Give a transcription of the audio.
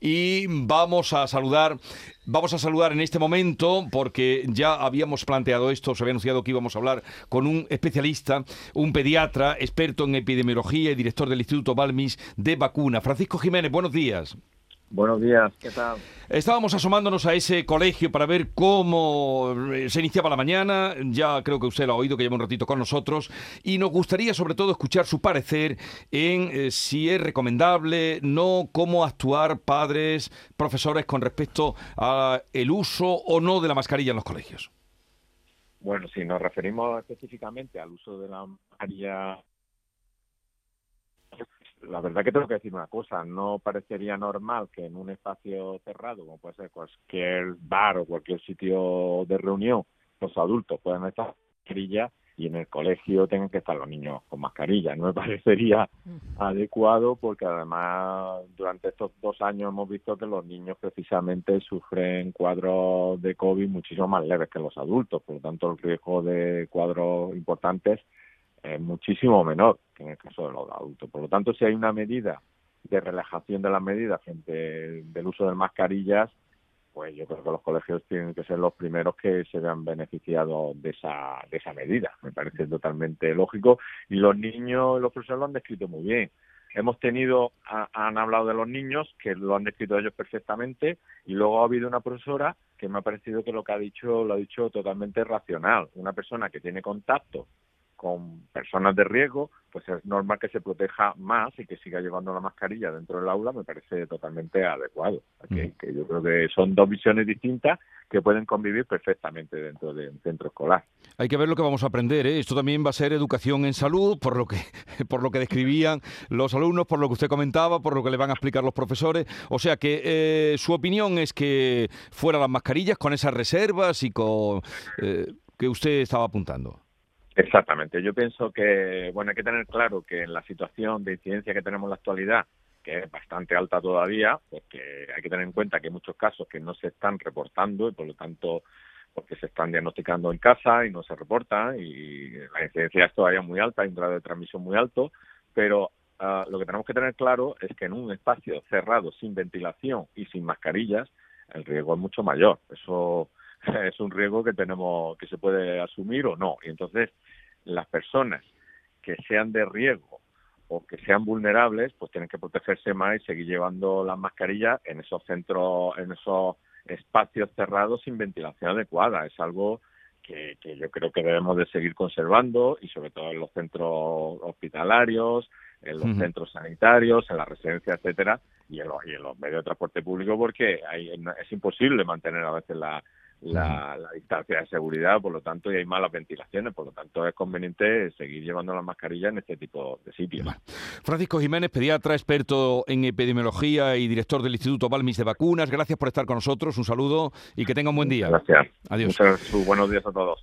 y vamos a saludar Vamos a saludar en este momento porque ya habíamos planteado esto, se había anunciado que íbamos a hablar con un especialista, un pediatra, experto en epidemiología y director del Instituto Balmis de Vacuna. Francisco Jiménez, buenos días. Buenos días, ¿qué tal? Estábamos asomándonos a ese colegio para ver cómo eh, se iniciaba la mañana, ya creo que usted lo ha oído, que lleva un ratito con nosotros, y nos gustaría sobre todo escuchar su parecer en eh, si es recomendable, no, cómo actuar padres, profesores con respecto al uso o no de la mascarilla en los colegios. Bueno, si nos referimos específicamente al uso de la mascarilla la verdad que tengo que decir una cosa, no parecería normal que en un espacio cerrado, como puede ser cualquier bar o cualquier sitio de reunión, los adultos puedan estar con mascarilla y en el colegio tengan que estar los niños con mascarilla. No me parecería adecuado porque además durante estos dos años hemos visto que los niños precisamente sufren cuadros de COVID muchísimo más leves que los adultos, por lo tanto el riesgo de cuadros importantes es muchísimo menor que en el caso de los adultos. Por lo tanto, si hay una medida de relajación de las medidas frente del uso de mascarillas, pues yo creo que los colegios tienen que ser los primeros que se vean beneficiados de esa, de esa medida. Me parece totalmente lógico. Y los niños, los profesores lo han descrito muy bien. Hemos tenido, han hablado de los niños, que lo han descrito ellos perfectamente, y luego ha habido una profesora que me ha parecido que lo que ha dicho lo ha dicho totalmente racional. Una persona que tiene contacto con personas de riesgo, pues es normal que se proteja más y que siga llevando la mascarilla dentro del aula, me parece totalmente adecuado. Que, yo creo que son dos visiones distintas que pueden convivir perfectamente dentro de un centro escolar. Hay que ver lo que vamos a aprender. ¿eh? Esto también va a ser educación en salud, por lo que por lo que describían los alumnos, por lo que usted comentaba, por lo que le van a explicar los profesores. O sea que eh, su opinión es que fuera las mascarillas con esas reservas y con eh, que usted estaba apuntando. Exactamente. Yo pienso que, bueno, hay que tener claro que en la situación de incidencia que tenemos en la actualidad, que es bastante alta todavía, pues que hay que tener en cuenta que hay muchos casos que no se están reportando y por lo tanto porque se están diagnosticando en casa y no se reportan y la incidencia es todavía muy alta, hay un grado de transmisión muy alto, pero ah, lo que tenemos que tener claro es que en un espacio cerrado sin ventilación y sin mascarillas el riesgo es mucho mayor. Eso es un riesgo que tenemos que se puede asumir o no. Y entonces las personas que sean de riesgo o que sean vulnerables pues tienen que protegerse más y seguir llevando las mascarillas en esos centros en esos espacios cerrados sin ventilación adecuada. Es algo que, que yo creo que debemos de seguir conservando y sobre todo en los centros hospitalarios en los centros sanitarios, en las residencias, etcétera, y en, los, y en los medios de transporte público porque hay, es imposible mantener a veces la, la, distancia de seguridad, por lo tanto, y hay malas ventilaciones, por lo tanto, es conveniente seguir llevando la mascarilla en este tipo de sitios. Francisco Jiménez, pediatra, experto en epidemiología y director del Instituto Balmis de Vacunas, gracias por estar con nosotros, un saludo y que tenga un buen día. Gracias. Adiós. buenos días a todos.